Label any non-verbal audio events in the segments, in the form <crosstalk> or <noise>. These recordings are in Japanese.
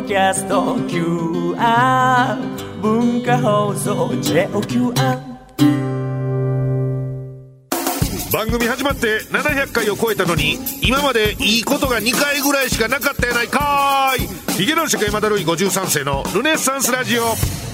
ドキャスト QR 文化放送 JOQR 番組始まって700回を超えたのに今までいいことが2回ぐらいしかなかったやないかーい。ヒゲ男爵山田るい53世のルネッサンスラジオ。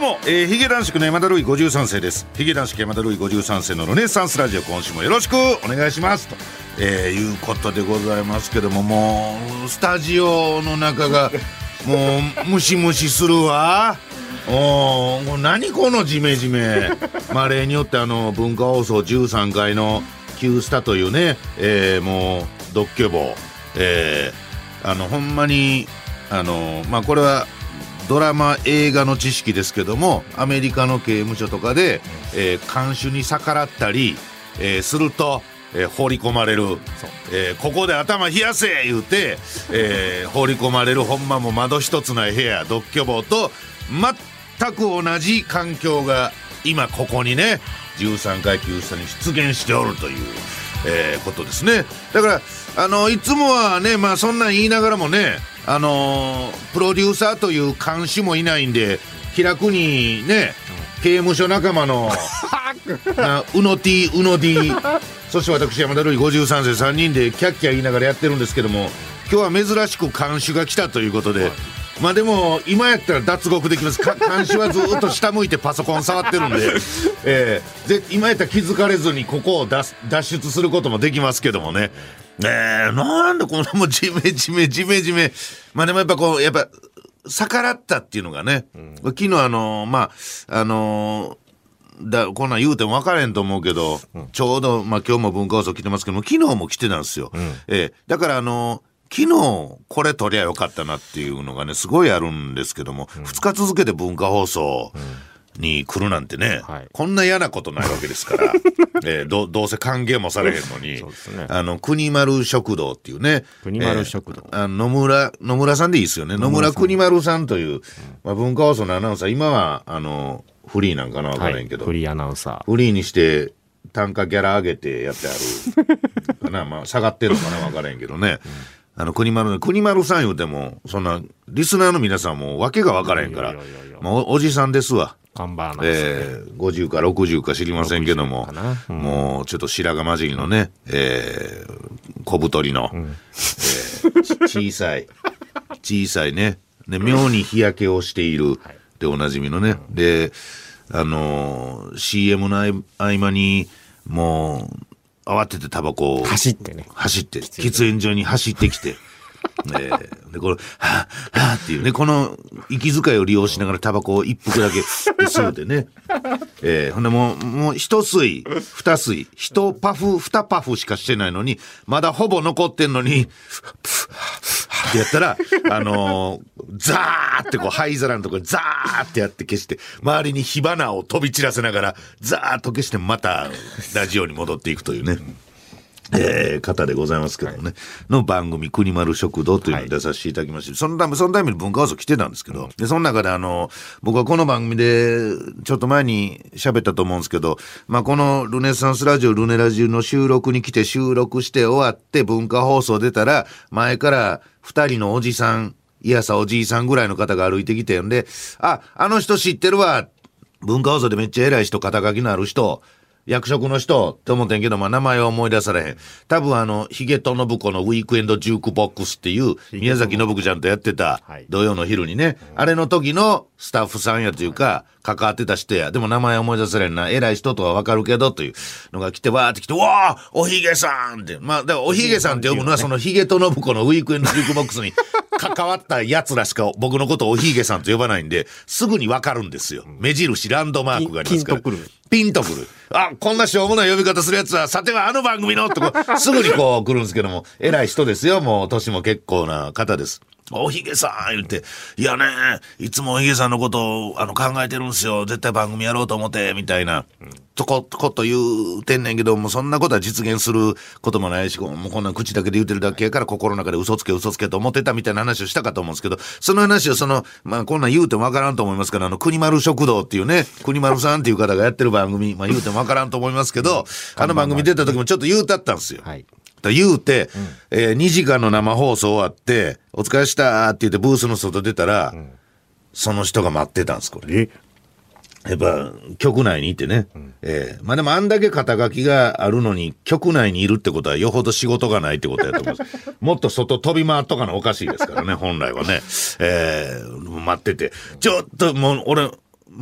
どうも、えー、ヒゲ男爵の山田るい53世です。ヒゲ男爵山田るい53世のルネッサンスラジオ。今週もよろしくお願いします。と、えー、いうことでございますけどももうスタジオの中が <laughs> もうムシムシするわ。おもう何このジメジメ。まあ例によってあの文化放送13階の「Q スタ」というね、えー、もう独居房。えー、あのほんまにあのまあこれはドラマ映画の知識ですけどもアメリカの刑務所とかで、えー、看守に逆らったり、えー、すると、えー、放り込まれる、えー、ここで頭冷やせ言うて、えー、放り込まれるほんまも窓一つない部屋独居房と全く同じ環境が今ここにね13階級下に出現しておるという、えー、ことですねだからあのいつもはねまあそんなん言いながらもねあのー、プロデューサーという監視もいないんで気楽にね刑務所仲間のうの T うの D そして私山田るい53世3人でキャッキャ言いながらやってるんですけども今日は珍しく監守が来たということで。まあでも今やったら脱獄できます。<laughs> 監視はずっと下向いてパソコン触ってるんで,、えー、で今やったら気づかれずにここを脱脱出することもできますけどもね。えー、なんでこのもうジメジメジメジメ。まあでもやっぱこうやっぱ逆らったっていうのがね、うん、昨日あのまああのだこんなん言うても分からへんと思うけど、うん、ちょうど、まあ、今日も文化放送来てますけども昨日も来てたんですよ。うん、えー、だからあの昨日これ撮りゃよかったなっていうのがねすごいあるんですけども、うん、2日続けて文化放送に来るなんてね、はい、こんな嫌なことないわけですから、<laughs> えー、どどうせ歓迎もされへんのに、ね、あの国丸食堂っていうね国丸食堂、えー、あ野村野村さんでいいですよね。野村国丸さんという、まあ、文化放送のアナウンサー。今はあのフリーなんかな分からへんけど、はい、フリーアナウンサー。フリーにして単価ギャラ上げてやってある。<laughs> かな、まあ、下がってるのかな分からへんけどね、うんあの、国丸、国丸さん言うても、そんな、リスナーの皆さんもわけがわからへんから、もうおじさんですわ。看板えー、50か60か知りませんけども、うん、もうちょっと白髪混じりのね、えー、小太りの、うん、えー、小さい、小さいね、ね、妙に日焼けをしているでおなじみのね、で、あのー、CM の合間に、もう、慌ててタバコを走ってね。走って喫煙所に走ってきて。<laughs> え。ー、でこれ「はあはあ」っていうねこの息遣いを利用しながらタバコを一服だけ吸うてね、<laughs> えー、ほんでもうもう一吸い二吸い一パフ二パフしかしてないのにまだほぼ残ってんのにってやったら <laughs> あのー、ザーってこう灰皿のところザーってやって消して周りに火花を飛び散らせながらザーッと消してまたラジオに戻っていくというね。えー、方でございますけどもね、はい、の番組、国丸食堂というのに出させていただきまして、はい、そのため、そのために文化放送来てたんですけど、うん、で、その中であの、僕はこの番組で、ちょっと前に喋ったと思うんですけど、まあ、このルネサンスラジオ、ルネラジオの収録に来て収録して終わって文化放送出たら、前から二人のおじさん、いやさおじいさんぐらいの方が歩いてきてんで、あ、あの人知ってるわ、文化放送でめっちゃ偉い人、肩書きのある人、役職の人って思ってんけど、まあ、名前は思い出されへん。多分あの、ヒゲと信子のウィークエンドジュークボックスっていう、宮崎信子ちゃんとやってた、土曜の昼にね、あれの時のスタッフさんやというか、関わってた人や。でも名前思い出されんな。偉い人とはわかるけど、というのが来て、わーって来て、わーおひげさんって。まあ、だからおひげさんって呼ぶのは、そのヒゲと信子のウィークエンドジュークボックスに <laughs> 関わった奴らしか僕のことをおひげさんと呼ばないんで、すぐにわかるんですよ。目印、ランドマークがありますから。ピンとくる。あ、こんなしょうもない呼び方するやつは、さてはあの番組のってこう、すぐにこう来るんですけども、偉い人ですよ。もう、年も結構な方です。おひげさん言って、いやね、いつもおひげさんのことをあの考えてるんすよ。絶対番組やろうと思って、みたいな。とこ、こと言うてんねんけど、もうそんなことは実現することもないし、もうこんなん口だけで言うてるだけやから心の中で嘘つけ嘘つけと思ってたみたいな話をしたかと思うんですけど、その話をその、まあこんなん言うてもわからんと思いますから、あの、国丸食堂っていうね、国丸さんっていう方がやってる番組、まあ言うてもわからんと思いますけど、あの番組出た時もちょっと言うたったんですよ。はい。と言うて、えー2時間の生放送終わって、お疲れしたって言ってブースの外出たら、その人が待ってたんです、これ。え？やっぱ、局内にいてね。ええまあでもあんだけ肩書きがあるのに、局内にいるってことはよほど仕事がないってことやと思います。<laughs> もっと外飛び回っとかなおかしいですからね、本来はね。ええ待ってて。ちょっともう、俺、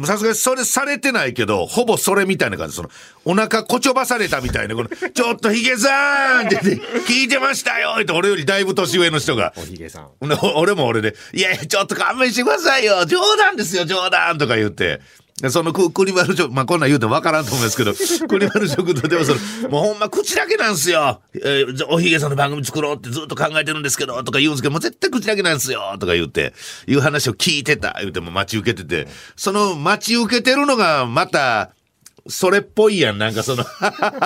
さすがにそれされてないけど、ほぼそれみたいな感じ。その、お腹こちょばされたみたいな、この、ちょっとヒゲさんって言って、聞いてましたよって俺よりだいぶ年上の人が。おひげさん。<laughs> 俺も俺で、いやいや、ちょっと勘弁してくださいよ冗談ですよ、冗談とか言って。でそのく、国丸食、まあ、こんなん言うてもわからんと思うんですけど、<laughs> 国丸食堂でもその、もうほんま口だけなんすよ。えーじゃおひげさんの番組作ろうってずっと考えてるんですけど、とか言うんですけど、もう絶対口だけなんすよ、とか言って、いう話を聞いてた、言うても待ち受けてて、その待ち受けてるのがまた、それっぽいやん、なんかその、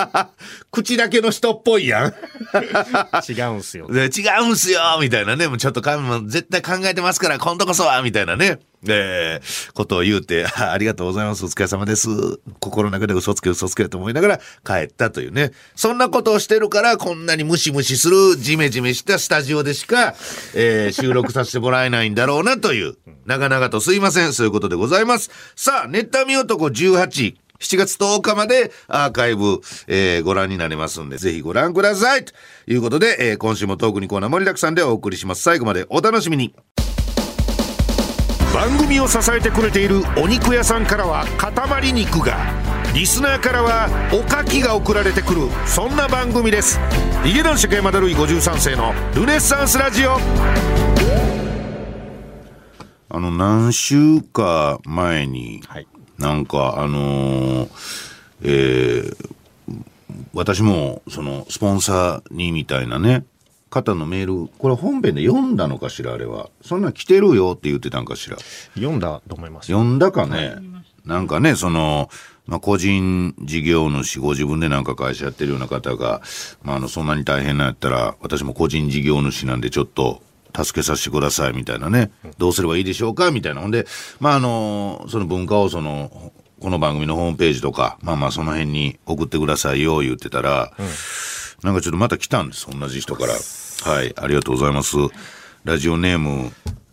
<laughs> 口だけの人っぽいやん。違うんすよ。で違うんすよみたいなね、もうちょっとかもう絶対考えてますから、今度こそはみたいなね、えーことを言うて、ありがとうございます、お疲れ様です。心の中で嘘つけ嘘つけと思いながら帰ったというね。そんなことをしてるから、こんなにムシムシする、ジメジメしたスタジオでしか、えー収録させてもらえないんだろうなという、長々とすいません、そういうことでございます。さあ、ネタミ男18。7月10日までアーカイブ、えーご覧になれますんで、ぜひご覧ください。ということで、えー今週もトークにコーナー盛りだくさんでお送りします。最後までお楽しみに。番組を支えてくれているお肉屋さんからは塊肉がリスナーからはおかきが送られてくるそんな番組ですヒ男爵山田るい53世のルネッサンスラジオあの何週か前に、はい。なんかあのーえー私もそのスポンサーにみたいなね方のメールこれ本編で読んだのかしらあれは。そんなん来てるよって言ってたんかしら。読んだと思います。読んだかね、なんかねその、まあ、個人事業主ご自分でなんか会社やってるような方が、まあ、あのそんなに大変なんやったら私も個人事業主なんでちょっと助けさせてくださいみたいなね、どうすればいいでしょうかみたいな。ほんでまああのその文化をそのこの番組のホームページとかまあまあその辺に送ってくださいよ言ってたら、なんかちょっとまた来たんです同じ人からはいありがとうございます。ラジオネーム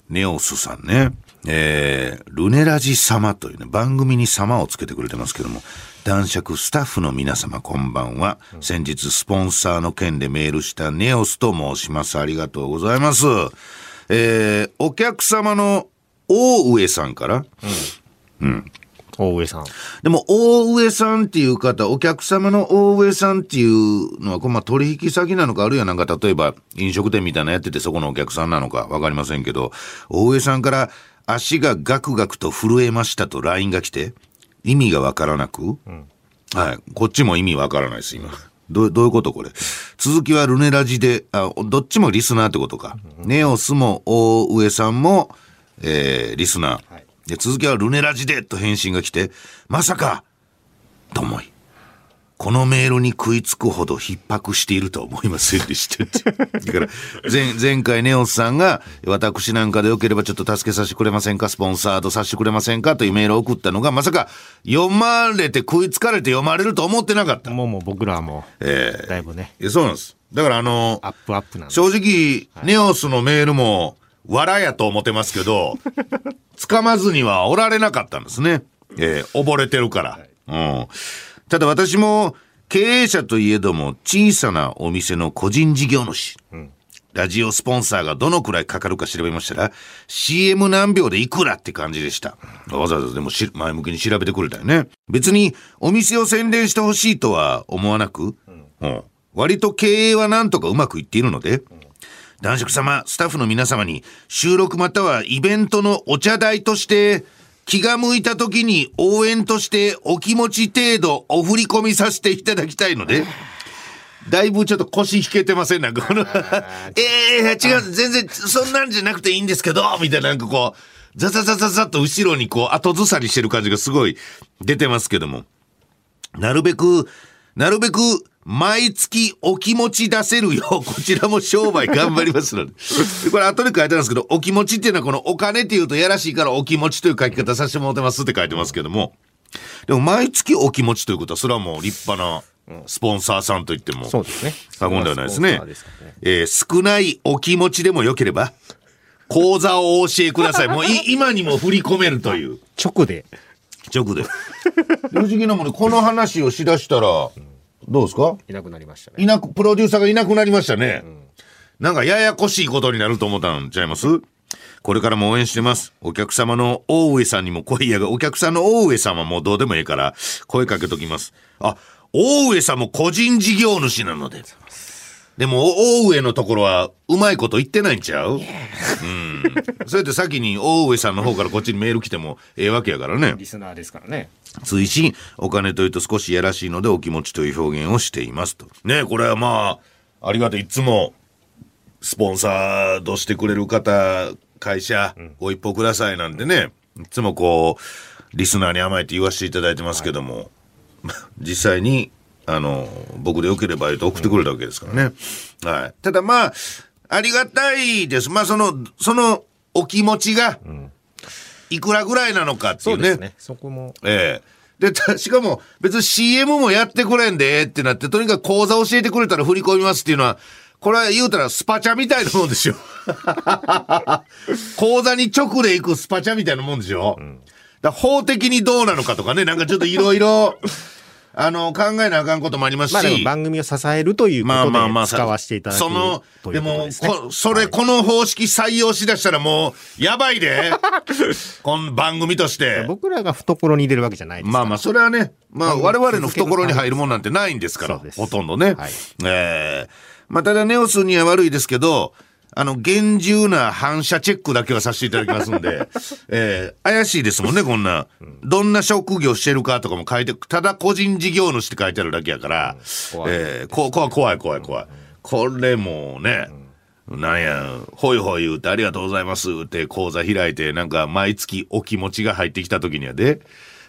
ネオスさんね。えー、ルネラジ様というね番組に様をつけてくれてますけども男爵スタッフの皆様こんばんは、先日スポンサーの件でメールしたネオスと申します。ありがとうございます。えー、お客様の大上さんから、大上さん。でも、大上さんっていう方、お客様の大上さんっていうのは、これまあ取引先なのか、あるいはなんか例えば飲食店みたいなのやっててそこのお客さんなのかわかりませんけど、大上さんから足がガクガクと震えましたと LINE が来て、意味がわからなく、はい。こっちも意味わからないです、今。どうどういうことこれ？続きはルネラジで、あ、どっちもリスナーってことか。ネオスも大上さんも、えー、リスナー。はいで、続きはルネラジでと返信が来て、まさかと思い。このメールに食いつくほど逼迫しているとは思いませんでした。<laughs> だから、前、前回ネオスさんが、私なんかでよければちょっと助けさせてくれませんかスポンサードさせてくれませんかというメールを送ったのが、まさか、読まれて食いつかれて読まれると思ってなかった。もうもう僕らはもえう、だいぶね、そうなんです。だからあのアップアップなんで。正直、ネオスのメールも、笑やと思ってますけど、<laughs> 掴まずにはおられなかったんですね。えー溺れてるから。うん。ただ私も、経営者といえども、小さなお店の個人事業主。ラジオスポンサーがどのくらいかかるか調べましたら、CM 何秒でいくらって感じでした。わざわざでもし前向きに調べてくれたよね。別にお店を宣伝してほしいとは思わなく、うん割と経営はなんとかうまくいっているので、男爵様、スタッフの皆様に収録またはイベントのお茶代として、気が向いた時に応援としてお気持ち程度お振り込みさせていただきたいので、だいぶちょっと腰引けてませんなんかこの、ええ違う、全然そんなんじゃなくていいんですけど、みたいななんかこう、ザザザザザっと後ろにこう後ずさりしてる感じがすごい出てますけども。なるべく、なるべく、毎月お気持ち出せるよう、<laughs> こちらも商売頑張りますので。でこれ後で書いてあるんですけど、お気持ちっていうのはこのお金っていうとやらしいからお気持ちという書き方させてもらってますって書いてますけども。でも毎月お気持ちということは、それはもう立派なスポンサーさんといってもそうですね。過言ではないですね。えー少ないお気持ちでもよければ、口座をお教えください。もうい <laughs> 今にも振り込めるという。直で。直で。不思議なもんね、この話をしだしたら、どうですか？いなくなりましたね。いなく、プロデューサーがいなくなりましたね。なんかややこしいことになると思ったんちゃいます？これからも応援してます。お客様の大上さんにも声やが、お客さんの大上さんはもうどうでもいいから、声かけときます。あ、大上さんも個人事業主なので。でも、大上のところは、うまいこと言ってないんちゃう？うん。そうやって先に大上さんの方からこっちにメール来てもええわけやからね。リスナーですからね。追伸お金というと少しやらしいのでお気持ちという表現をしていますと。ねこれはまあ、ありがとう。いつも、スポンサーとしてくれる方、会社、ご一報くださいなんてね、いつもこう、リスナーに甘えて言わせていただいてますけども、<laughs> 実際に、あの、僕でよければ言うと送ってくれたわけですからね。はい。ただまあ、ありがたいです。まあその、そのお気持ちが、いくらぐらいなのかっていうね。そうですね。そこも。ええ。で、たしかも、別に CM もやってくれんで、ってなって、とにかく口座教えてくれたら振り込みますっていうのは、これは言うたらスパチャみたいなもんですよ。<laughs> 口座に直で行くスパチャみたいなもんですよ。だから法的にどうなのかとかね、なんかちょっといろいろ、あの、考えなあかんこともありますし。まあでも番組を支えるというこまあとまあまあ、で使わせていただくその、というこでもとですね。こ、それ、この方式採用しだしたらもう、やばいで。<laughs> この番組として。僕らが懐に入れるわけじゃないです。まあまあ、それはね、まあ、我々の懐に入るもんなんてないんですから、ほとんどね。はいええまあ、ただ、ネオスには悪いですけど、あの、厳重な反射チェックだけはさせていただきますんで、<laughs> ええ怪しいですもんね、こんな。どんな職業してるかとかも書いて、ただ個人事業主って書いてあるだけやから、怖いええこ怖い怖い怖い怖い。これもうね、なんや、ほいほい言うてありがとうございますって講座開いて、なんか毎月お気持ちが入ってきた時にはで、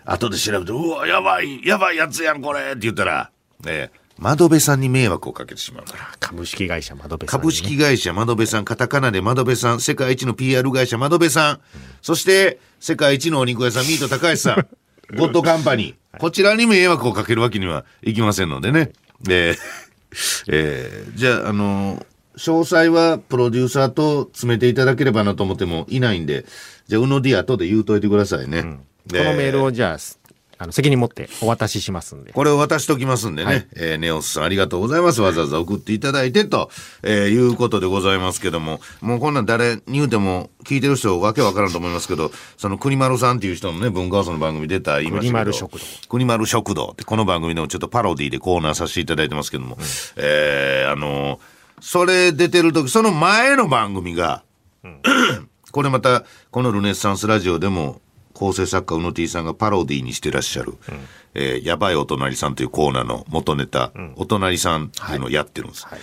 後で調べて、うわ、やばい、やばいやつやん、これって言ったら、ええ窓辺さんに迷惑をかけてしまうから。株式会社窓辺さんにね、株式会社窓辺さん、カタカナで窓辺さん、世界一の PR 会社窓辺さん、そして世界一のお肉屋さん、ミート高橋さん、<laughs> ゴッドカンパニー、こちらに迷惑をかけるわけにはいきませんのでね。えーえーじゃあ、あの詳細はプロデューサーと詰めていただければなと思ってもいないんで、じゃあ、うの D 後で言うといてくださいね。このメールをじゃあ、あの、責任持ってお渡ししますんで。これを渡しときますんでね。はいえーネオスさんありがとうございます。わざわざ送っていただいてと、えーいうことでございますけども、もうこんなん誰に言うても聞いてる人わけわからんと思いますけど、その国丸さんっていう人のね、文化放送の番組出た言いましたけど。国丸食堂。国丸食堂って、この番組でもちょっとパロディでコーナーさせていただいてますけども、えーあのーそれ出てる時、その前の番組が、<clears throat> これまた、このルネッサンスラジオでも、構成作家、うの T さんがパロディにしてらっしゃる、えーやばいお隣さんというコーナーの元ネタ、お隣さんっていうのをやってるんです。はい。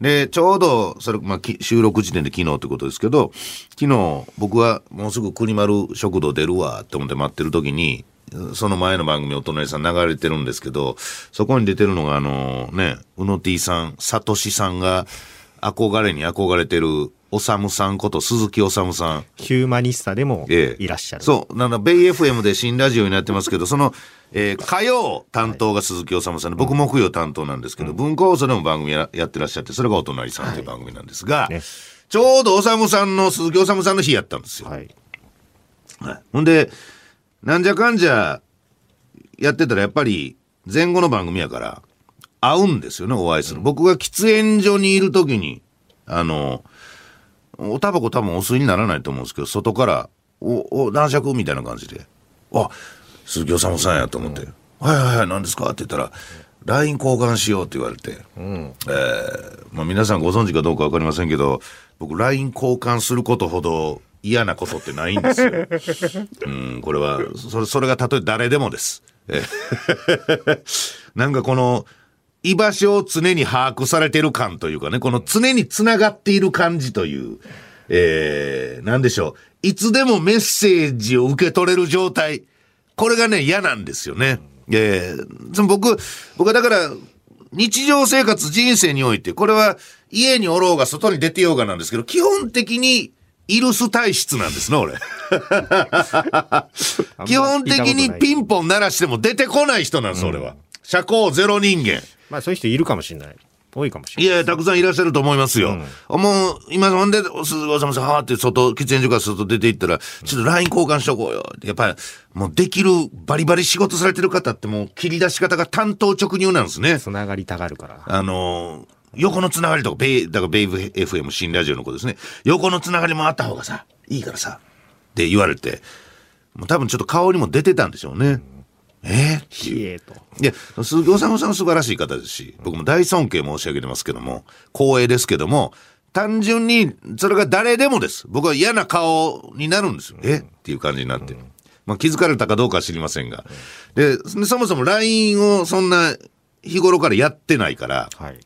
で、ちょうど、それ、まあ、き収録時点で昨日ってことですけど、昨日、僕はもうすぐ国丸食堂出るわって思って待ってる時に、その前の番組お隣さん流れてるんですけど、そこに出てるのが、あのね、うの T さん、さとしさんが憧れに憧れてる、おさむさんこと鈴木おさむさん。ヒューマニスタでもええいらっしゃる。そう。なんだ、ベイ FM で新ラジオになってますけど、その、えー火曜担当が鈴木おさむさんで、僕木曜担当なんですけど、文化放送でも番組ややってらっしゃって、それがお隣さんという番組なんですが、ねちょうどおさむさんの、鈴木おさむさんの日やったんですよ。はい。はいほんで、なんじゃかんじゃやってたらやっぱり前後の番組やから会うんですよね、お会いする。僕が喫煙所にいる時に、あの、おタバコ多分お吸いにならないと思うんですけど、外から、お、お、男爵みたいな感じで、あ、鈴木おさんやと思って、はいはいはい、何ですか？って言ったら、LINE 交換しようって言われて、えーまあ、皆さんご存知かどうかわかりませんけど、僕 LINE 交換することほど嫌なことってないんですよ。<laughs> うん、これは、それ、それがたとえ誰でもです。え <laughs> なんかこの、居場所を常に把握されてる感というかね、この常に繋がっている感じという、えー、なんでしょう。いつでもメッセージを受け取れる状態。これがね、嫌なんですよね。えー僕、僕はだから、日常生活、人生において、これは家におろうが外に出てようがなんですけど、基本的に、イルス体質なんですね、俺。<laughs> 基本的にピンポン鳴らしても出てこない人なんです、俺は。社交ゼロ人間。まあそういう人いるかもしれない。多いかもしれない。いやいや、たくさんいらっしゃると思いますよ。もう、今、ほんで、鈴川さんはーって外、喫煙所から外出て行ったら、ちょっと LINE 交換しとこうよ。やっぱり、もうできる、バリバリ仕事されてる方ってもう切り出し方が担当直入なんですね。つながりたがるから。あのー横のつながりとか、ベイ、だからベイブ FM 新ラジオの子ですね。横のつながりもあった方がさ、いいからさ、って言われて、もう多分ちょっと顔にも出てたんでしょうね。え？ーっていう冷えと。いや、鈴木治さんは素晴らしい方ですし、僕も大尊敬申し上げてますけども、光栄ですけども、単純に、それが誰でもです。僕は嫌な顔になるんですよ。え？っていう感じになって。まあ気づかれたかどうかは知りませんが。で、そもそも LINE をそんな日頃からやってないから、はい。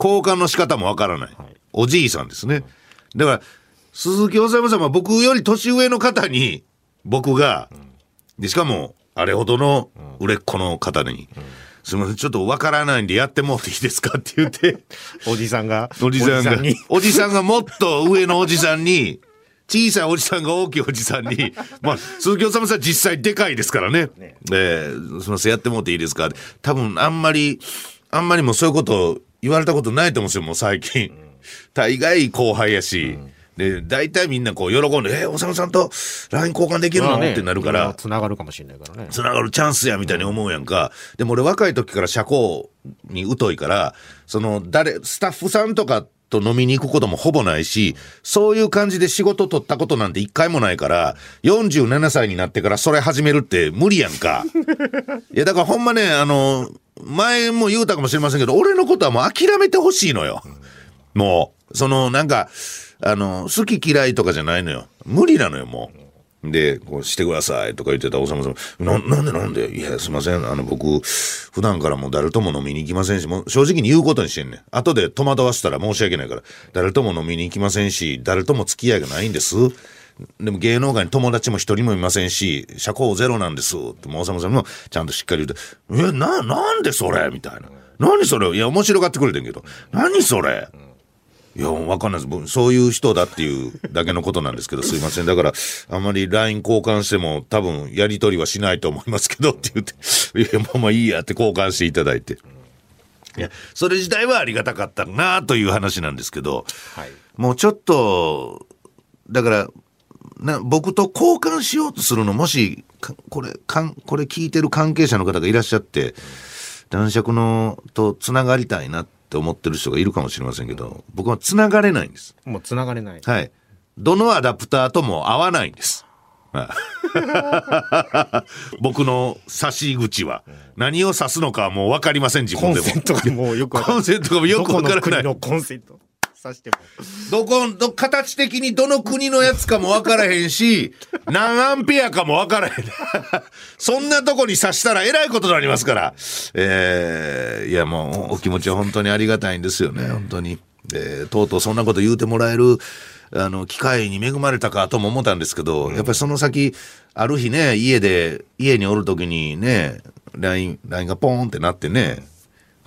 交換の仕方もわからない。いおじいさんですね。だから、鈴木治さんは僕より年上の方に、僕が、で、しかも、あれほどの売れっ子の方に、すみません、ちょっとわからないんでやってもらっていいですかって言って、<laughs> おじさんが、おじさんが、に。おじさんがもっと上のおじさんに、小さいおじさんが大きいおじさんに、<laughs> まあ、鈴木治さん実際でかいですからね。えーすみません、やってもらっていいですか。多分、あんまり、あんまりもうそういうこと言われたことないと思うんですよ、もう最近。大概後輩やし。で、大体みんなこう喜んで、えー、おさむさんと LINE 交換できるの、ってなるから、つながるかもしれないからね。つながるチャンスやみたいに思うやんか。でも俺若い時から社交に疎いから、その誰、スタッフさんとかと飲みに行くこともほぼないし、そういう感じで仕事取ったことなんて一回もないから、47歳になってからそれ始めるって無理やんか。<laughs> いやだからほんまね、あの、前も言うたかもしれませんけど、俺のことはもう諦めてほしいのよ。もう、そのなんか、あの、好き嫌いとかじゃないのよ。無理なのよ、もう。で、こうしてくださいとか言ってたおさむさん、ななんでなんで？いや、すいません。あの、僕、普段からもう誰とも飲みに行きませんし、もう正直に言うことにしてんねん。後で戸惑わせたら申し訳ないから、誰とも飲みに行きませんし、誰とも付き合いがないんです。でも芸能界に友達も一人もいませんし、社交ゼロなんです。って、もうおさむさんもちゃんとしっかり言うて、え、な、なんでそれ？みたいな。何それ？いや、面白がってくれてんけど、何それ？いや、わかんないです。僕そういう人だっていうだけのことなんですけど、すいません。だから、あんまり LINE 交換しても多分やりとりはしないと思いますけどって言って、いや、まあまあいいやって交換していただいて。いや、それ自体はありがたかったなという話なんですけど、はい。もうちょっと、だから、な僕と交換しようとするの、もし、かこれ、かんこれ聞いてる関係者の方がいらっしゃって、男爵のとつながりたいなって思ってる人がいるかもしれませんけど、僕はつながれないんです。もうつながれない。はい。どのアダプターとも合わないんです。はい <laughs> 僕の差し口は。何を指すのかはもう分かりません、自分でも。コンセントがもうよくわかコンセントがよく分からない。どこの国のコンセント。さしても。どこ、ど、形的にどの国のやつかも分からへんし、<laughs> 何アンペアかも分からへん。<laughs> そんなとこに刺したらえらいことになりますから。えー、いやもう、お気持ちは本当にありがたいんですよね、本当に。で、とうとうそんなこと言うてもらえる、あの、機会に恵まれたかとも思ったんですけど、やっぱりその先、ある日ね、家で、家におるときにね、LINE、LINE がポーンってなってね、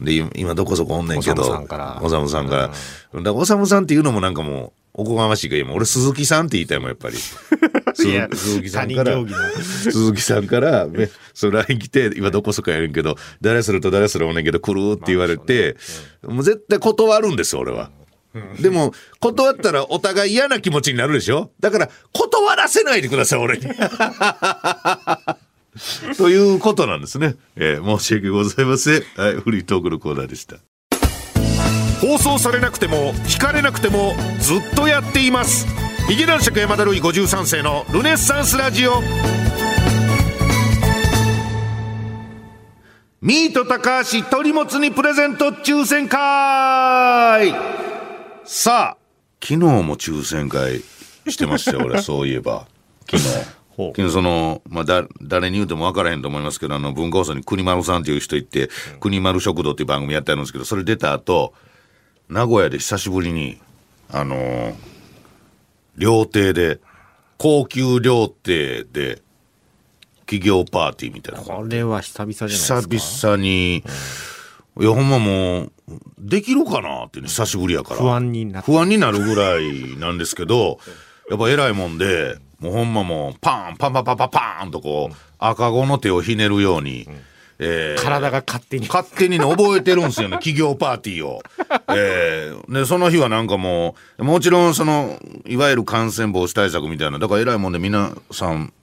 で、今今どこそこおんねんけど、おさむさんから。おさむさんから。だからおさむさんっていうのもなんかもう、おこがましいから、今俺鈴木さんって言いたいもん、やっぱり。<laughs> 鈴木さんから。<laughs> 鈴木さんから、ね、その LINE 来て、今どこそこやるんけど、誰すると誰するおんねんけど、来るって言われて、もう絶対断るんですよ、俺は。でも、断ったらお互い嫌な気持ちになるでしょ？だから、断らせないでください、俺に。<laughs> ということなんですね。えー申し訳ございません。はい、フリートークのコーナーでした。放送されなくても聞かれなくてもずっとやっていますヒゲ男爵山田るい53世のルネッサンスラジオミート高橋鳥もつにプレゼント抽選会さあ昨日も抽選会してましたよ俺そういえば昨日その、まあ、だ誰に言うても分からへんと思いますけどあの文化放送に国丸さんっていう人行って「国丸食堂」っていう番組やってあるんですけどそれ出た後名古屋で久しぶりにあのー料亭で高級料亭で企業パーティーみたいな。これは久々じゃないですか。久々に、いや、ほんまもう、できるかなってね、久しぶりやから。不安になって。不安になるぐらいなんですけど、やっぱ偉いもんで、もうほんまもう、パン、パンパンパンパンパーンとこう、赤子の手をひねるように、えー体が勝手に。勝手にね、覚えてるんですよね、<laughs> 企業パーティーを。えーで、その日はなんかもう、もちろんその、いわゆる感染防止対策みたいな、だから偉いもんで皆さん、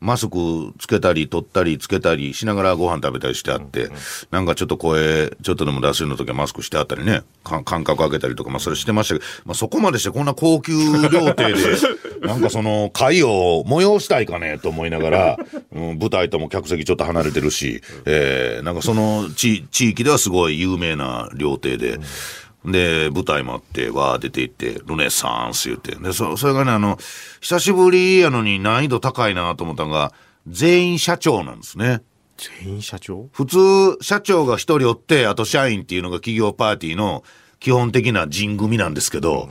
マスクつけたり、取ったり、つけたりしながらご飯食べたりしてあって、なんかちょっと声、ちょっとでも出せるの時はマスクしてあったりね、か間隔空けたりとか、まあそれしてましたけど、まあそこまでしてこんな高級料亭で、<laughs> なんかその会を催したいかねと思いながら、うん、舞台とも客席ちょっと離れてるし、えーなんかその地地域ではすごい有名な料亭で、で、舞台もあって、わー出て行って、ルネサンス言って。で、そそれがね、あの、久しぶりやのに難易度高いなと思ったのが、全員社長なんですね。全員社長？普通、社長が一人おって、あと社員っていうのが企業パーティーの基本的な人組なんですけど、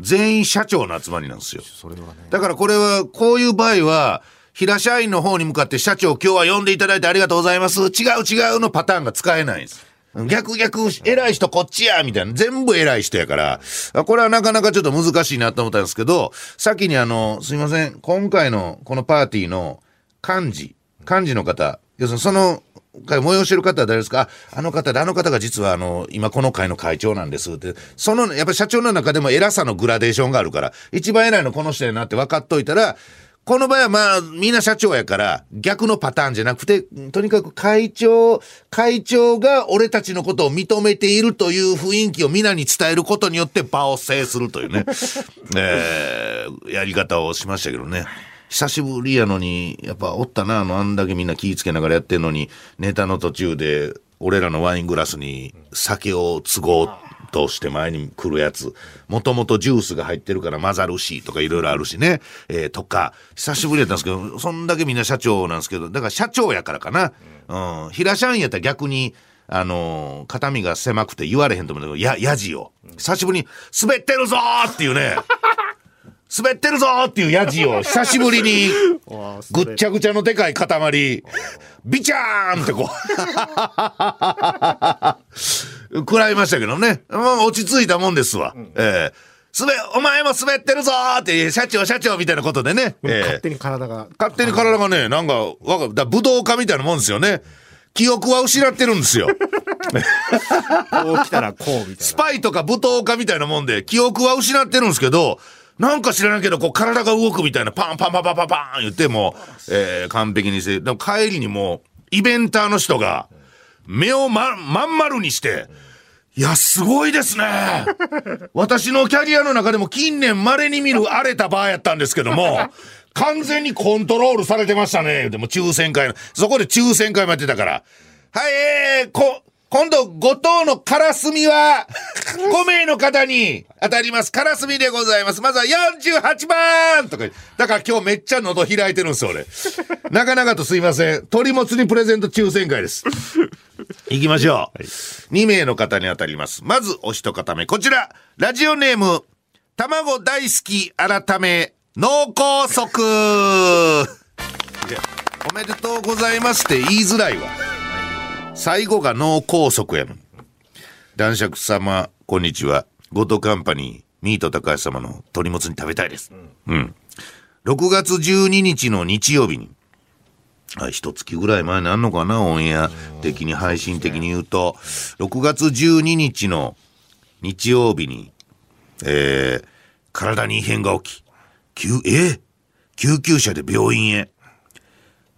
全員社長の集まりなんですよ。ね。だからこれは、こういう場合は、平社員の方に向かって社長今日は呼んでいただいてありがとうございます。違う違うのパターンが使えないんです。逆逆、偉い人こっちやみたいな。全部偉い人やから。これはなかなかちょっと難しいなと思ったんですけど、先にあの、すいません。今回のこのパーティーの幹事、幹事の方、要するにその会催してる方は誰ですか？ああの方で、あの方が実はあの、今この会の会長なんですって。その、やっぱ社長の中でも偉さのグラデーションがあるから、一番偉いのこの人やなって分かっといたら、この場合はまあ、みんな社長やから、逆のパターンじゃなくて、とにかく会長、会長が俺たちのことを認めているという雰囲気を皆に伝えることによって場を制するというね、<laughs> えーやり方をしましたけどね。久しぶりやのに、やっぱおったな、あの、あんだけみんな気ぃつけながらやってんのに、ネタの途中で、俺らのワイングラスに酒を継ごうとして前に来るやつ。もともとジュースが入ってるから混ざるし、とかいろいろあるしね。えーとか、久しぶりやったんですけど、そんだけみんな社長なんですけど、だから社長やからかな。うん。平社員やったら逆に、あのー肩身が狭くて言われへんと思うんだけど、や、やじを。久しぶりに、滑ってるぞーっていうね。<laughs> 滑ってるぞーっていうやじを久しぶりにぐっちゃぐちゃのでかい塊ビチャーンってこう <laughs> 食らいましたけどね、まあ、落ち着いたもんですわ、ええ。滑お前も滑ってるぞーって社長社長みたいなことでね、ええ。勝手に体が。勝手に体がねなんかわかだ武道家みたいなもんですよね。記憶は失ってるんですよ。<laughs> こう来たらこうみたいスパイとか舞踏家みたいなもんで、記憶は失ってるんですけど、なんか知らないけど、こう体が動くみたいな、パンパンパンパンパンパン言っても、えー完璧にして、でも帰りにもう、イベンターの人が、目をま、まん丸にして、いや、すごいですね。<laughs> 私のキャリアの中でも近年稀に見る荒れたバーやったんですけども、完全にコントロールされてましたね。でも抽選会の、そこで抽選会もやってたから。はい、えー、こ、今度、5等のカラスミは、5名の方に当たります。カラスミでございます。まずは48番とかだから今日めっちゃ喉開いてるんですよ、俺。なかなかとすいません。鳥もつにプレゼント抽選会です。行きましょう。2名の方に当たります。まず、お一方目。こちら、ラジオネーム、卵大好き改め、脳梗塞。おめでとうございますって言いづらいわ。最後が脳梗塞やのに。男爵様、こんにちは。ゴッドカンパニー、ミート高橋様の鶏もつに食べたいです。うん。6月12日の日曜日に、あ一月ぐらい前になんのかな、オンエア的に、配信的に言うと、6月12日の日曜日に、えー、体に異変が起き、救、え救急車で病院へ。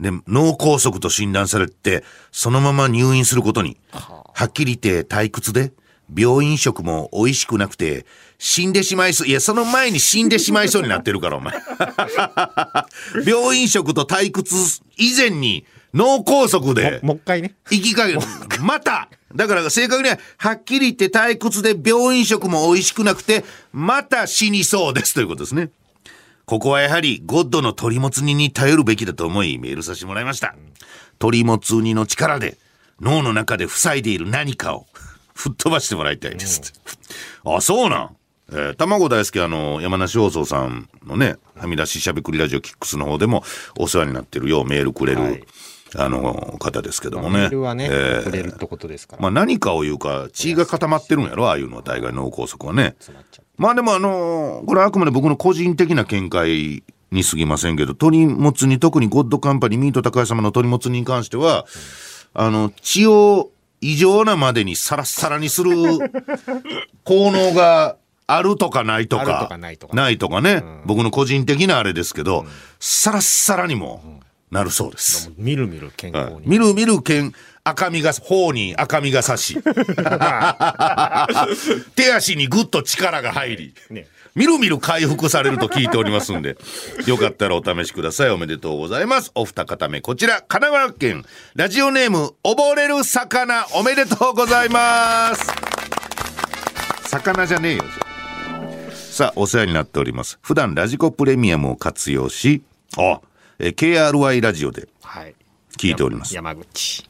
で、脳梗塞と診断されて、そのまま入院することに。はっきり言って退屈で、病院食も美味しくなくて、死んでしまいそう。いや、その前に死んでしまいそうになってるから、お前。<laughs> 病院食と退屈以前に脳梗塞でもう一回ね。生きかける。まただから正確には、はっきり言って退屈で病院食も美味しくなくて、また死にそうですということですね。ここはやはりゴッドの鳥もつ煮に頼るべきだと思いメールさせてもらいました。鳥もつ煮の力で脳の中で塞いでいる何かを吹っ飛ばしてもらいたいです。あ、そうなんえー卵大好きあの、山梨放送さんのね、はみ出ししゃべくりラジオキックスの方でもお世話になってるようメールくれる、はいあの、方ですけどもね。メールはね、えーくれるってことですから。まあ何かを言うか、血が固まってるんやろ、ああいうのは大概脳梗塞はね。詰まあでもあのこれはあくまで僕の個人的な見解に過ぎませんけど、鶏もつ煮、特にゴッドカンパニー、ミート高橋様の鶏もつ煮に関しては、あの、血を異常なまでにサラッサラにする <laughs> 効能があるとかないとか、ないとか。ね、僕の個人的なあれですけど、サラッサラにもなるそうです。みるみる健康に。みるみる剣赤みが頬に赤みが差し。<laughs> 手足にぐっと力が入り、ねみるみる回復されると聞いておりますんで。<laughs> よかったらお試しください。おめでとうございます。お二方目こちら神奈川県。ラジオネーム溺れる魚。おめでとうございます。魚じゃねえよさあお世話になっております。普段ラジコプレミアムを活用しあえー KRY ラジオではい。聞いております。山口。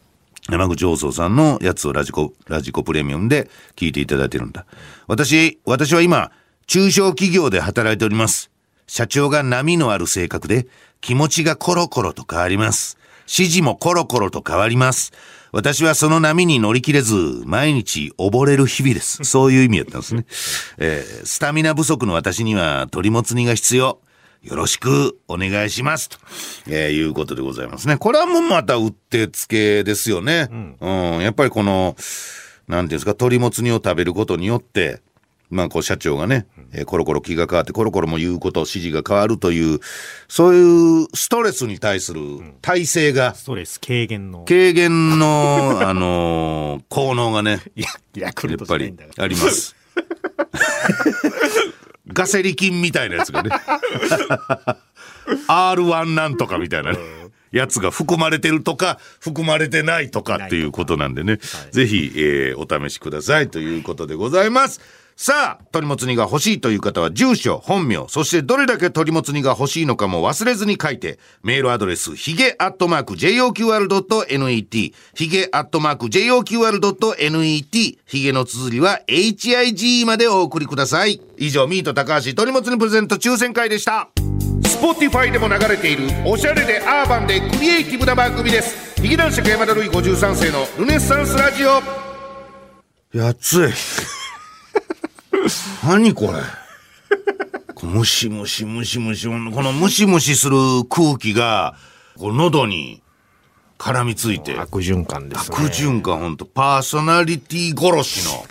山口放送さんのやつをラジコ、ラジコプレミアムで聞いていただいてるんだ。私、私は今、中小企業で働いております。社長が波のある性格で、気持ちがコロコロと変わります。指示もコロコロと変わります。私はその波に乗り切れず、毎日溺れる日々です。そういう意味やったんですね。えースタミナ不足の私には鶏もつ煮が必要。よろしくお願いします。と、えーいうことでございますね。これはもうまたうってつけですよね。うん。やっぱりこの、なんていうんですか、鶏もつ煮を食べることによって、まあ、こう、社長がね、えーコロコロ気が変わって、コロコロも言うこと、指示が変わるという、そういうストレスに対する体制が、ストレス軽減の。軽減の、あのー効能がね、いや、やっぱり。あります。<laughs> ガセリ菌みたいなやつがね。R1 なんとかみたいなね。やつが含まれてるとか、含まれてないとかっていうことなんでね。ぜひ、えーお試しくださいということでございます。さあ、鳥もつ煮が欲しいという方は、住所、本名、そしてどれだけ鳥もつ煮が欲しいのかも忘れずに書いて、メールアドレス、ひげアットマーク JOQR.net、ひげアットマーク JOQR.net、ひげの綴りは HIG までお送りください。以上、ミート高橋鳥もつ煮プレゼント抽選会でした。Spotify でも流れているおしゃれでアーバンでクリエイティブな番組です。劇団四季山田るい53世のルネッサンスラジオ。や暑い。何これ？このムシムシムシムシこのムシムシする空気が喉に絡みついて。悪循環ですね。悪循環ほんと。パーソナリティ殺しの、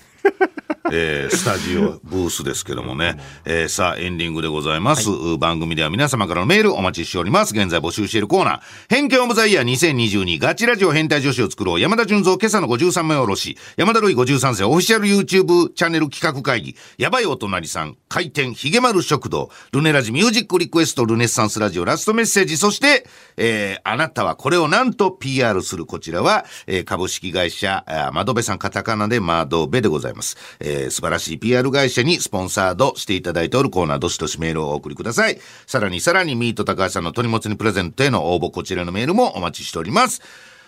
えースタジオブースですけどもね、えーさあエンディングでございます、番組では皆様からのメールお待ちしております。現在募集しているコーナー。偏見オブザイヤー2022ガチラジオ変態女子を作ろう。山田純三今朝の53名おろし。山田るい53世オフィシャル YouTube チャンネル企画会議。やばいお隣さん開店ひげ丸食堂。ルネラジミュージックリクエストルネッサンスラジオ。ラストメッセージ。そして、えーあなたはこれをなんと PR する。こちらは、えー株式会社窓辺さんカタカナで窓辺でございます、えー素晴らしい PR 会社にスポンサードしていただいておるコーナーどしどしメールをお送りくださいさらにさらにミート高橋さんの鳥もつにプレゼントへの応募こちらのメールもお待ちしております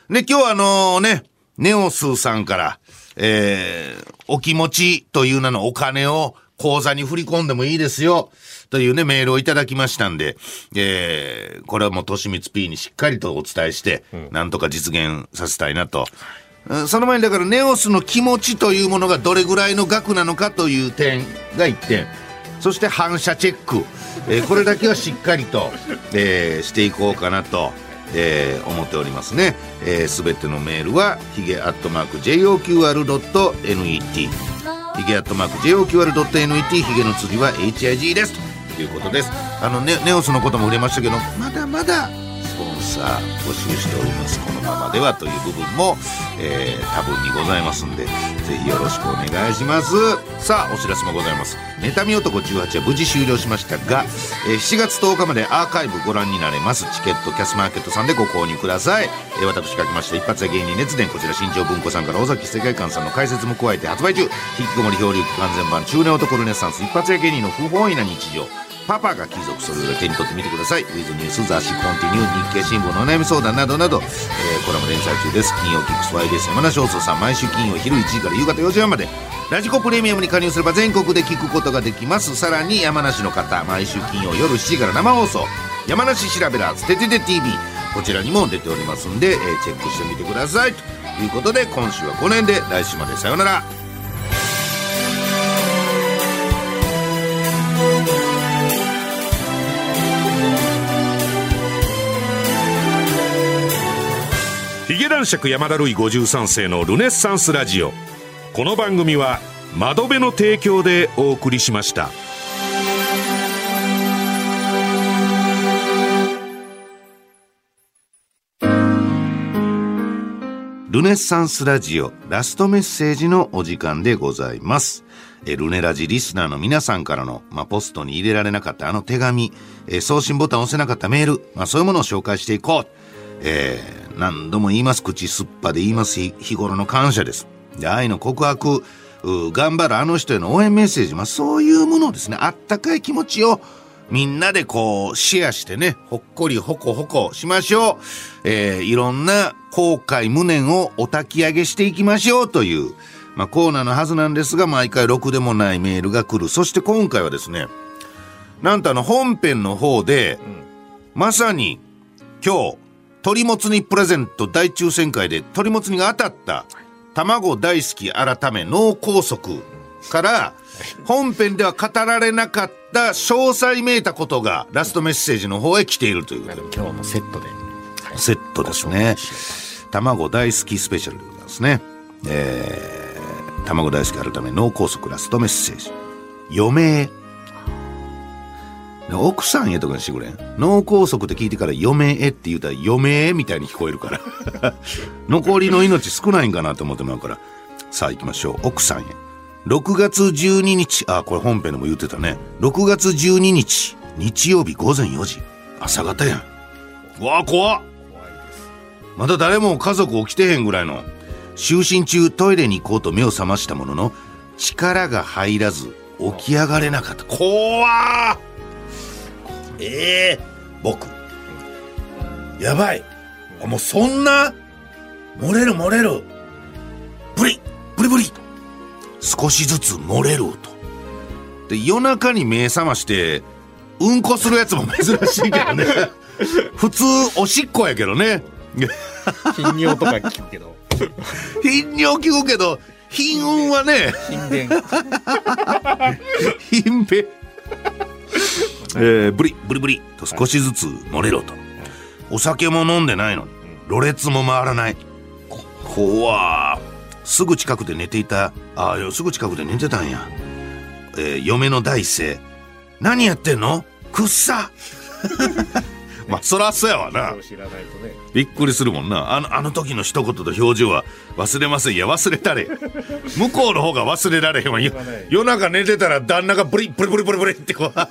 で今日はあのねネオスさんから、えーお気持ちという名のお金を口座に振り込んでもいいですよ。というね、メールをいただきましたんで、えーこれはもう、としみつ P にしっかりとお伝えして、なんとか実現させたいなと。その前にだから、ネオスの気持ちというものがどれぐらいの額なのかという点が1点。そして反射チェック。えーこれだけはしっかりと、えーしていこうかなと。えー思っておりますね。す、えー、てのメールは、ヒゲアットマーク JOQR.net。ヒゲアットマーク JOQR.net ヒゲの次は HIG ですということですあのネネオスのことも売れましたけどまだまだポンサー募集しております。このままではという部分も、えー多分にございますんでぜひよろしくお願いします。さあお知らせもございます。妬み男18は無事終了しましたが、えー7月10日までアーカイブご覧になれます。チケットキャスマーケットさんでご購入ください、えー私書きました一発屋芸人熱伝こちら新庄文庫さんから尾崎世界観さんの解説も加えて発売中。引きこもり漂流期完全版中年男ルネッサンス一発屋芸人の不本意な日常。パパが貴族それぞれ手に取ってみてください。ウィズニュース雑誌コンティニュー日経新聞のお悩み相談などなど、えーこれも連載中です。金曜キックス YBS 山梨放送さん毎週金曜昼1時から夕方4時半まで。ラジコプレミアムに加入すれば全国で聞くことができます。さらに山梨の方毎週金曜夜7時から生放送。山梨調べらずててて TV こちらにも出ておりますんで、えーチェックしてみてくださいということで今週はこの辺で来週までさようなら男爵山田るい53世のルネッサンスラジオこの番組は窓辺の提供でお送りしましたルネッサンスラジオラストメッセージのお時間でございます。えルネラジリスナーの皆さんからの、まあ、ポストに入れられなかったあの手紙、えー送信ボタンを押せなかったメール、まあ、そういうものを紹介していこう。えー何度も言います、口すっぱで言います、日日頃の感謝です。で、愛の告白、う頑張るあの人への応援メッセージ、まあ、そういうものをですね、あったかい気持ちを、みんなでこう、シェアしてね、ほっこりほこほこしましょう。えーいろんな後悔無念をお焚き上げしていきましょうという、まあ、コーナーのはずなんですが、毎回ろくでもないメールが来る。そして今回はですね、なんとあの本編の方で、まさに今日、鳥もつ煮プレゼント大抽選会で鳥もつ煮が当たった、卵大好き改め脳梗塞から、本編では語られなかった詳細めいたことがラストメッセージの方へ来ているということで。今日のセットで。セットですね。卵大好きスペシャルでございますね。えー、卵大好き改め脳梗塞ラストメッセージ。余命。奥さんへとかにしてくれん？脳梗塞って聞いてから余命って言うたら余命みたいに聞こえるから。<laughs> 残りの命少ないんかなと思ってもらうから。さあ行きましょう。奥さんへ。6月12日、あ、これ本編でも言ってたね。6月12日、日曜日午前4時。朝方やん。うわあ、怖っまだ誰も家族起きてへんぐらいの就寝中トイレに行こうと目を覚ましたものの力が入らず起き上がれなかった怖っええ僕。やばい。あもうそんな漏れる漏れる。ブリブリブリ。少しずつ漏れるとで夜中に目覚ましてうんこするやつも珍しいけどね。<laughs> 普通おしっこやけどね。頻尿とか聞くけど。頻尿聞くけど頻運はね。頻電。頻ペえー、ブリブリブリと少しずつ漏れろと。お酒も飲んでないのにろれつも回らない。怖ーすぐ近くで寝ていたああすぐ近くで寝てたんや、えー嫁の第一声何やってんの？くっさまあそらそうやわな。知らないとね。びっくりするもんな。あのあの時の一言と表情は忘れません。いや忘れたれ。<laughs> 向こうの方が忘れられへんわ。よ夜中寝てたら旦那がブリブリブリブリブリって。こ <laughs>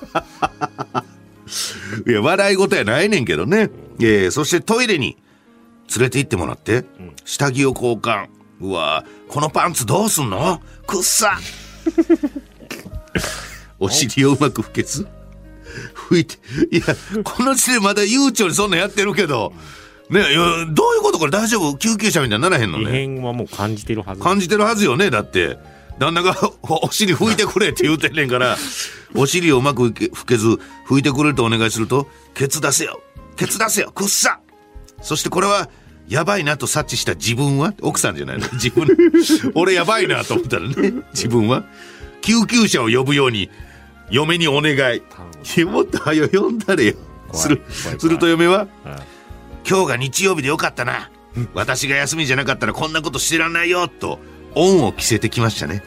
ういや笑い事やないねんけどね、えーそしてトイレに連れて行ってもらって、下着を交換。うわこのパンツどうすんの？くっさ。<laughs> お尻をうまく拭けず拭いて。いやこの時点まだ悠長にそんなんやってるけど。ねいやどういうことこれ？大丈夫？救急車みたいにならへんの異ね変はもう感じてるはず。感じてるはずよねだって。旦那がお <laughs> お尻拭いてくれって言うてんねんからお尻をうまく拭け拭けず拭いてくれるとお願いするとケツ出せよ。ケツ出せよ。くっさ。そしてこれはやばいなと察知した自分は？奥さんじゃないの？自分。俺やばいなと思ったらね。自分は？救急車を呼ぶように嫁にお願いもっと早呼んだれよするすると嫁ははい今日が日曜日でよかったな。私が休みじゃなかったらこんなことしてらんないよ、と、恩を着せてきましたね。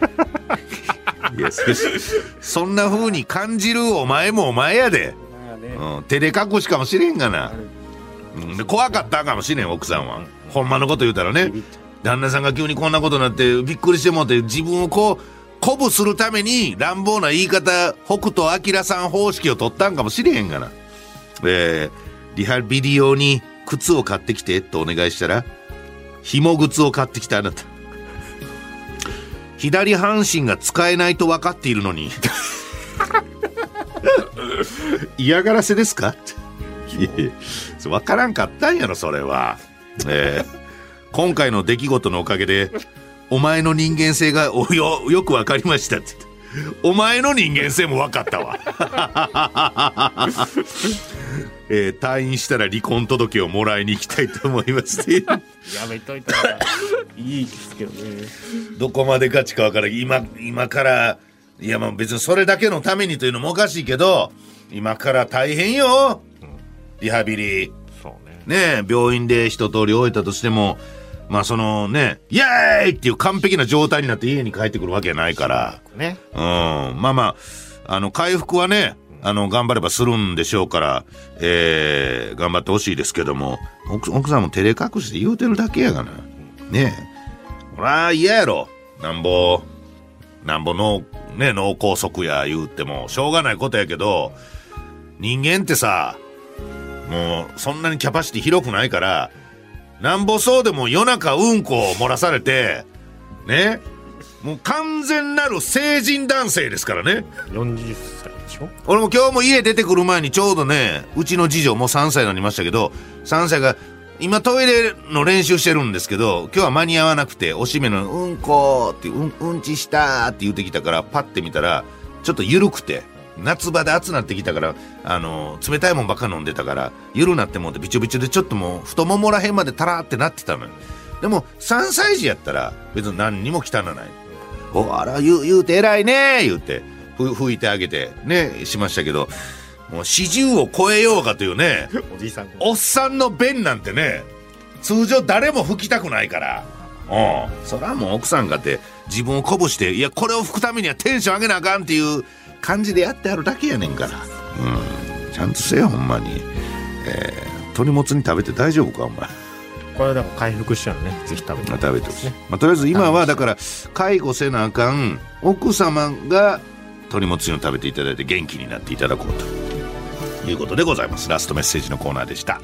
<laughs> いや、そんな風に感じるお前もお前やで。うん、照れ隠しかもしれんがな。うん、で怖かったかもしれん、奥さんは。ほんまのこと言うたらね。旦那さんが急にこんなことになってびっくりしてもうて自分をこう、鼓舞するために乱暴な言い方、北斗晶さん方式を取ったんかもしれへんがな。えー、リハビリ用に靴を買ってきてとお願いしたら、紐靴を買ってきたあなた。左半身が使えないと分かっているのに、<laughs> 嫌がらせですか？いやいや分からんかったんやろそれは、えー今回の出来事のおかげでお前の人間性が <laughs> およよく分かりましたって。言ってお前の人間性も分かったわ、<laughs> えー退院したら離婚届をもらいに行きたいと思いますね。やめといたらいいですけどね。<laughs> どこまでガチか分からん。今今からいやまあ別にそれだけのためにというのもおかしいけど今から大変よ。リハビリ。ね。ね病院で一通り終えたとしてもまあそのねイエーイっていう完璧な状態になって家に帰ってくるわけやないから。ね。うん。まあまああの回復はねあの頑張ればするんでしょうから、えー、頑張ってほしいですけども奥奥さんも照れ隠して言うてるだけやがな。ねえ。ほら嫌やろ。なんぼなんぼ脳ね脳梗塞や言うてもしょうがないことやけど人間ってさもうそんなにキャパシティ広くないからなんぼそうでも夜中うんこを漏らされてね。もう完全なる成人男性ですからね。40歳でしょ？俺も今日も家出てくる前にちょうどねうちの次女もう3歳になりましたけど3歳が今トイレの練習してるんですけど今日は間に合わなくておしめの「うんこ」ってうん「うんちした」って言ってきたからパッて見たらちょっと緩くて夏場で暑なってきたからあの冷たいもんばっか飲んでたから緩なってもうてびちょびちょでちょっともう太ももらへんまでタラーってなってたのよ。でも3歳児やったら別に何にも汚ない。おあら言う言うて偉いね言うてふ拭いてあげてねしましたけどもう40を超えようかというねおじいさんおっさんの便なんてね通常誰も拭きたくないから。うん。そらもう奥さんかって自分を鼓舞していやこれを拭くためにはテンション上げなあかんっていう感じでやってあるだけやねんから。うん。ちゃんとせよほんまに。えー鶏もつに食べて大丈夫かお前。これだから回復したらね。ぜひ食べて。まあ、食べてほしい、まあ、とりあえず今はだから介護せなあかん奥様が鶏もつ煮を食べていただいて元気になっていただこうということでございます。ラストメッセージのコーナーでした